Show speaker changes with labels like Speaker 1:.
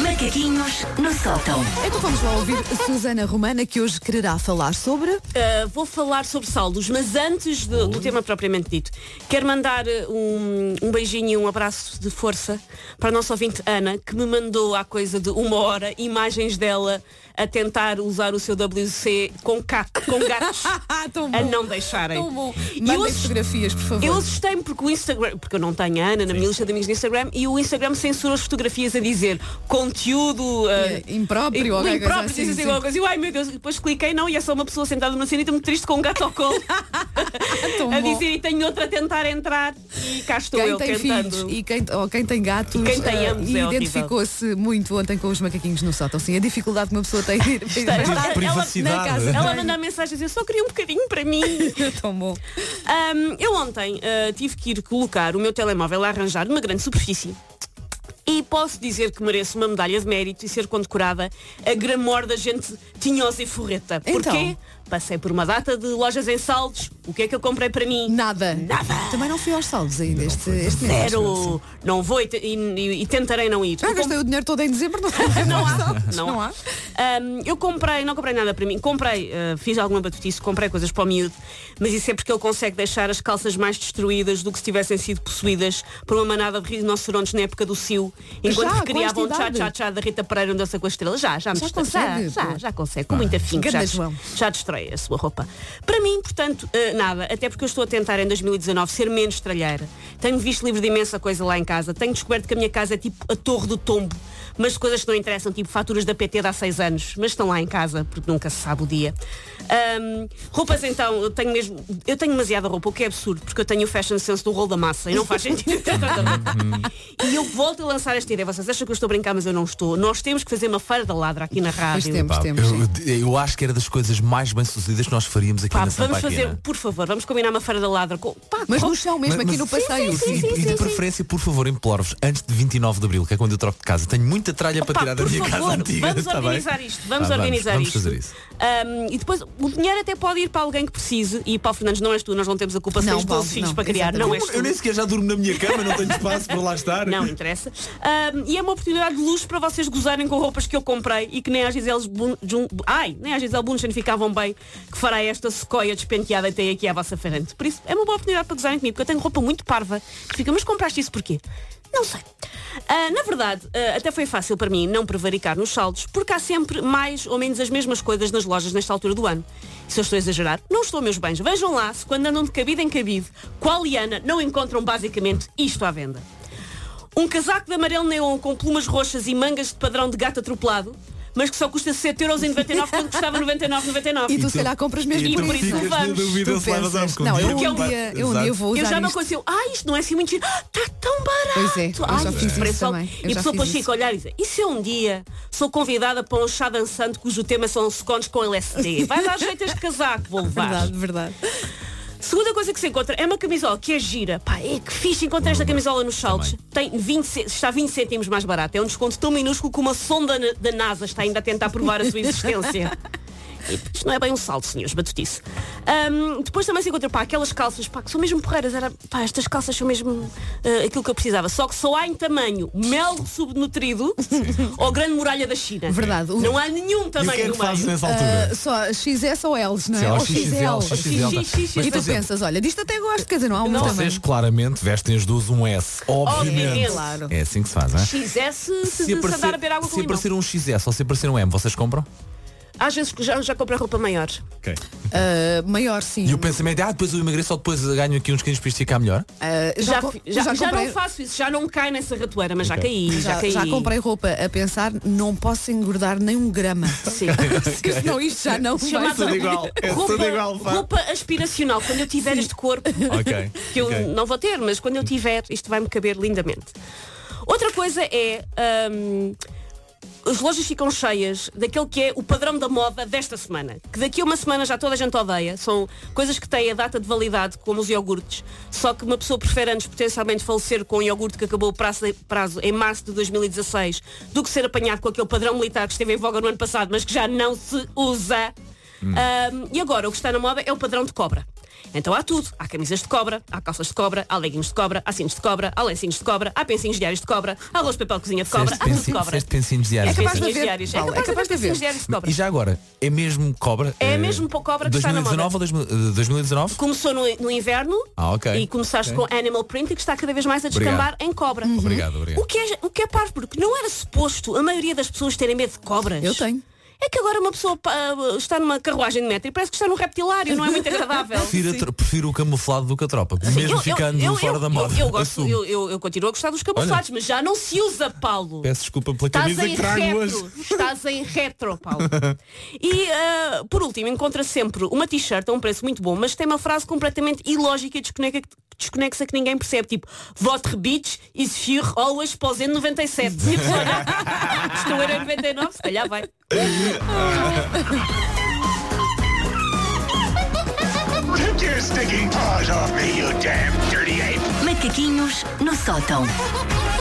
Speaker 1: Macaquinhos no sótão.
Speaker 2: Então vamos lá ouvir Susana Romana, que hoje quererá falar sobre.
Speaker 3: Uh, vou falar sobre saldos, mas antes do, do tema propriamente dito, quero mandar uh, um, um beijinho e um abraço de força para a nossa ouvinte Ana, que me mandou há coisa de uma hora imagens dela a tentar usar o seu WC com, ca- com gatos
Speaker 2: Tão
Speaker 3: a não deixarem.
Speaker 2: Tão bom.
Speaker 3: E
Speaker 2: Mandem
Speaker 3: eu-
Speaker 2: fotografias, por favor.
Speaker 3: Eu assustei-me porque o Instagram, porque eu não tenho a Ana na minha lista de amigos do Instagram e o Instagram censurou as fotografias a dizer conteúdo
Speaker 2: É,
Speaker 3: uh,
Speaker 2: impróprio, ou qualquer coisa
Speaker 3: impróprio,
Speaker 2: assim,
Speaker 3: assim
Speaker 2: sim.
Speaker 3: alguma coisa. E eu, ai meu Deus, e depois cliquei não e é só uma pessoa sentada numa cenita muito triste com um gato ao colo a dizer e tenho outra a tentar entrar e cá estou
Speaker 2: Quem
Speaker 3: eu
Speaker 2: tem
Speaker 3: tentando.
Speaker 2: filhos e quem, ou quem tem gatos
Speaker 3: Quem tem
Speaker 2: eh,
Speaker 3: ambos é horrível.
Speaker 2: identificou-se muito ontem com os macaquinhos no sótão. Sim, a dificuldade que uma pessoa tem
Speaker 3: Ela-
Speaker 2: estar
Speaker 3: ela-
Speaker 2: casa.
Speaker 3: Ela manda mensagens, eu só queria um bocadinho para mim.
Speaker 2: Tão bom.
Speaker 3: Ahm, eu ontem ah, tive que ir colocar o meu telemóvel a arranjar numa grande superfície. E posso dizer que mereço uma medalha de mérito e ser condecorada a gramor da gente tinhosa e forreta. Porquê?
Speaker 2: Então?
Speaker 3: Passei por uma data de lojas em saldos. O que é que eu comprei para mim?
Speaker 2: Nada.
Speaker 3: Nada.
Speaker 2: Também não fui aos saldos ainda este, este mês.
Speaker 3: Zero. Não vou e, e- e tentarei não ir.
Speaker 2: Já
Speaker 3: Eu
Speaker 2: gastei o dinheiro todo em dezembro, não,
Speaker 3: Não há.
Speaker 2: Não,
Speaker 3: Não há. Ahm, eu comprei, não comprei nada para mim. Comprei, ah, fiz alguma batutice, comprei coisas para o miúdo, mas isso é porque ele consegue deixar as calças mais destruídas do que se tivessem sido possuídas por uma manada de rinocerontes na época do Cio, enquanto
Speaker 2: Já?
Speaker 3: recriavam um tchá-tchá-tchá da Rita Pereira onde dança com a estrela. Já, já me
Speaker 2: Já consegue?
Speaker 3: Já, já, já consegue, com muita finca. Já, já destrói a sua roupa. Para mim, portanto, ah, nada, até porque eu estou a tentar em 2019 ser menos tralheira. Tenho visto livros de imensa coisa lá em casa. Tenho descoberto que a minha casa é tipo a torre do tombo, mas coisas que não interessam, tipo faturas da PT de há seis anos, mas estão lá em casa, porque nunca se sabe o dia. Ahm, roupas então, eu tenho mesmo. Eu tenho demasiada roupa, o que é absurdo, porque eu tenho o fashion sense do rolo da massa e não faz sentido. E eu volto a lançar esta ideia. Vocês acham que eu estou a brincar, mas eu não estou. Nós temos que fazer uma feira da ladra aqui na rádio.
Speaker 2: temos,
Speaker 4: Pá,
Speaker 2: temos.
Speaker 4: eu, eu acho que era das coisas mais bem sucedidas que nós faríamos aqui
Speaker 3: Pá,
Speaker 4: na
Speaker 3: vamos fazer, por favor, vamos combinar uma feira da ladra com. Pá,
Speaker 2: Mas
Speaker 3: com-
Speaker 2: no chão mesmo,
Speaker 4: Mas-
Speaker 2: aqui
Speaker 4: mas-
Speaker 2: no passeio.
Speaker 3: sim,
Speaker 4: E,
Speaker 3: sim,
Speaker 4: e de
Speaker 3: sim,
Speaker 4: preferência, por favor, imploro-vos, antes de 29 de Abril, que é quando eu troco de casa, tenho muita tralha para tirar da minha
Speaker 3: favor,
Speaker 4: casa antiga.
Speaker 3: Vamos
Speaker 4: tá bem?
Speaker 3: organizar isto. Vamos organizar
Speaker 4: vamos,
Speaker 3: isto.
Speaker 4: Vamos fazer isso.
Speaker 3: Um, e depois o dinheiro até pode ir para alguém que precise. E Paulo Fernandes não és tu, nós não temos a culpa se
Speaker 2: Não,
Speaker 3: tens
Speaker 2: Paulo,
Speaker 3: 12 filhos
Speaker 2: não,
Speaker 3: para criar. Não és tu.
Speaker 4: Eu nem sequer já durmo na minha cama, não tenho espaço para lá estar.
Speaker 3: Não interessa. Um, e é uma oportunidade de luxo para vocês gozarem com roupas que eu comprei e que nem às Gisele Bun- Jun- Ai, nem às Gisele Bunchen ficavam bem que fará esta sequoia despenteada e tem aqui à vossa frente. Por isso é uma boa oportunidade para gozarem comigo, porque eu tenho roupa muito parva que fica, mas compraste isso porquê? Não sei. Ah, na verdade, ah, até foi fácil para mim não prevaricar nos saldos, porque há sempre mais ou menos as mesmas coisas nas lojas nesta altura do ano. Se eu estou a exagerar, não estou, meus bens. Vejam lá se quando andam de cabide em cabide, qual liana não encontram basicamente isto à venda. Um casaco de amarelo neon com plumas roxas e mangas de padrão de gato atropelado, mas que só custa 7,99€ quando custava 99,99€.
Speaker 2: E tu se calhar compras mesmo
Speaker 3: e
Speaker 2: por
Speaker 3: por
Speaker 2: isso.
Speaker 3: isso
Speaker 4: ficas na
Speaker 3: vamos.
Speaker 4: dúvida
Speaker 2: Tu pensas,
Speaker 4: a
Speaker 2: não, eu
Speaker 3: Porque é
Speaker 2: um dia, eu um dia vou
Speaker 3: Eu
Speaker 2: usar
Speaker 3: já me aconteceu, ah, isto não é assim muito giro, está tão barato.
Speaker 2: Pois é, eu
Speaker 3: Ai,
Speaker 2: já fiz isso também, eu
Speaker 3: E a pessoa depois fica a olhar e diz, e se eu um dia sou convidada para um chá dançante cujo tema são scones com LSD? Vai dar jeito este casaco, vou levar.
Speaker 2: Verdade, verdade.
Speaker 3: Segunda coisa que se encontra é uma camisola que é gira. Pá, é que fixe encontrei esta camisola nos saldos. Tem 20, ce- está 20 cêntimos mais barato. É um desconto tão minúsculo que uma sonda na- da NASA está ainda a tentar provar a sua existência. Isto não é bem um salto, senhores, batutice. Ahm, depois também se encontra pá, aquelas calças pá, que são mesmo porreiras. Era, pá, estas calças são mesmo ah, aquilo que eu precisava. Só que só há em tamanho mel subnutrido ou grande muralha da China.
Speaker 2: Verdade.
Speaker 3: Não há nenhum
Speaker 4: E o
Speaker 3: tamanho
Speaker 4: que é que
Speaker 3: no
Speaker 4: fazes
Speaker 3: meio.
Speaker 4: nessa altura?
Speaker 2: Ah, só XS ou Ls, não é?
Speaker 4: Sim,
Speaker 2: ou
Speaker 4: XL.
Speaker 2: E tu
Speaker 4: exemplo,
Speaker 2: pensas, olha, disto até gosto, quer dizer, não há um
Speaker 3: Não.
Speaker 2: tamanho.
Speaker 4: Vocês claramente vestem as duas um S, obviamente.
Speaker 3: Obviamente.
Speaker 2: Claro.
Speaker 4: É assim que se faz, não é?
Speaker 3: XS se, se, se andar a beber água com
Speaker 4: se aparecer um XS ou se aparecer um M, vocês compram?
Speaker 3: Às vezes já, já comprei roupa maior.
Speaker 4: Ok.
Speaker 2: Ah, maior sim.
Speaker 4: E o pensamento é, ah, depois eu emagreço ou depois ganho aqui uns quilos para isto ficar melhor?
Speaker 2: Ah,
Speaker 3: Já, já, já
Speaker 2: comprei-
Speaker 3: não faço isso, já não cai nessa ratoeira, mas já
Speaker 4: Ok.
Speaker 3: caí, já,
Speaker 2: Já,
Speaker 3: caí.
Speaker 2: já comprei roupa a pensar, não posso engordar nem um grama.
Speaker 3: Sim.
Speaker 2: Senão isto já não vai
Speaker 3: Chamado
Speaker 2: ser.
Speaker 4: igual, é
Speaker 3: roupa,
Speaker 4: tudo igual, pá.
Speaker 3: roupa aspiracional, quando eu tiver este corpo,
Speaker 4: Ok.
Speaker 3: que eu
Speaker 4: ok.
Speaker 3: não vou ter, mas quando eu tiver, isto vai-me caber lindamente. Outra coisa é. hum, as lojas ficam cheias daquele que é o padrão da moda desta semana. Que daqui a uma semana já toda a gente odeia. São coisas que têm a data de validade, como os iogurtes. Só que uma pessoa prefere antes potencialmente falecer com um iogurte que acabou o prazo, prazo em março de 2016 do que ser apanhado com aquele padrão militar que esteve em voga no ano passado, mas que já não se usa. Um, e agora o que está na moda é o padrão de cobra. Então há tudo. Há camisas de cobra, há calças de cobra, há leggings de cobra, há cintos de cobra, há lencinhos de cobra, há pensinhos diários de cobra, há arroz de papel de cozinha de cobra, há tudo de cobra.
Speaker 4: pensinhos
Speaker 2: É
Speaker 4: diários.
Speaker 2: capaz de haver,
Speaker 3: diários. É capaz,
Speaker 2: é capaz
Speaker 3: de haver diários de cobra.
Speaker 4: E já agora, é mesmo cobra?
Speaker 3: É
Speaker 4: eh,
Speaker 3: mesmo cobra que está na
Speaker 4: 2019 ou 2000, eh, 2019?
Speaker 3: Começou no, no inverno
Speaker 4: Ah, ok.
Speaker 3: e começaste
Speaker 4: Ok.
Speaker 3: com Animal Print e que está cada vez mais a
Speaker 4: Obrigado.
Speaker 3: descambar em cobra.
Speaker 4: Obrigado, obrigado.
Speaker 3: O que, é, o que é parvo, porque não era suposto a maioria das pessoas terem medo de cobras.
Speaker 2: Eu tenho.
Speaker 3: É que agora uma pessoa pá, está numa carruagem de metro e parece que está num reptilário, não é muito agradável.
Speaker 4: Prefiro, prefiro o camuflado do que a tropa, mesmo
Speaker 3: Eu-
Speaker 4: ficando
Speaker 3: eu-
Speaker 4: fora
Speaker 3: eu-
Speaker 4: da moda.
Speaker 3: Eu, eu gosto, eu, eu, eu continuo a gostar dos camuflados, mas já não se usa, Paulo.
Speaker 4: Peço desculpa pela
Speaker 3: Estás
Speaker 4: camisa
Speaker 3: em
Speaker 4: que trago
Speaker 3: retro,
Speaker 4: hoje.
Speaker 3: estás em retro, Paulo. E ah, por último, encontra sempre uma t-shirt a um preço muito bom, mas tem uma frase completamente ilógica e desconexa, desconexa que ninguém percebe, tipo Votre bitch is für always pós 97. E a pessoa olha, Estou a 99, se calhar vai.
Speaker 5: Take your stinking paws off me, you damn dirty ape!
Speaker 1: Macaquinhos no sótão.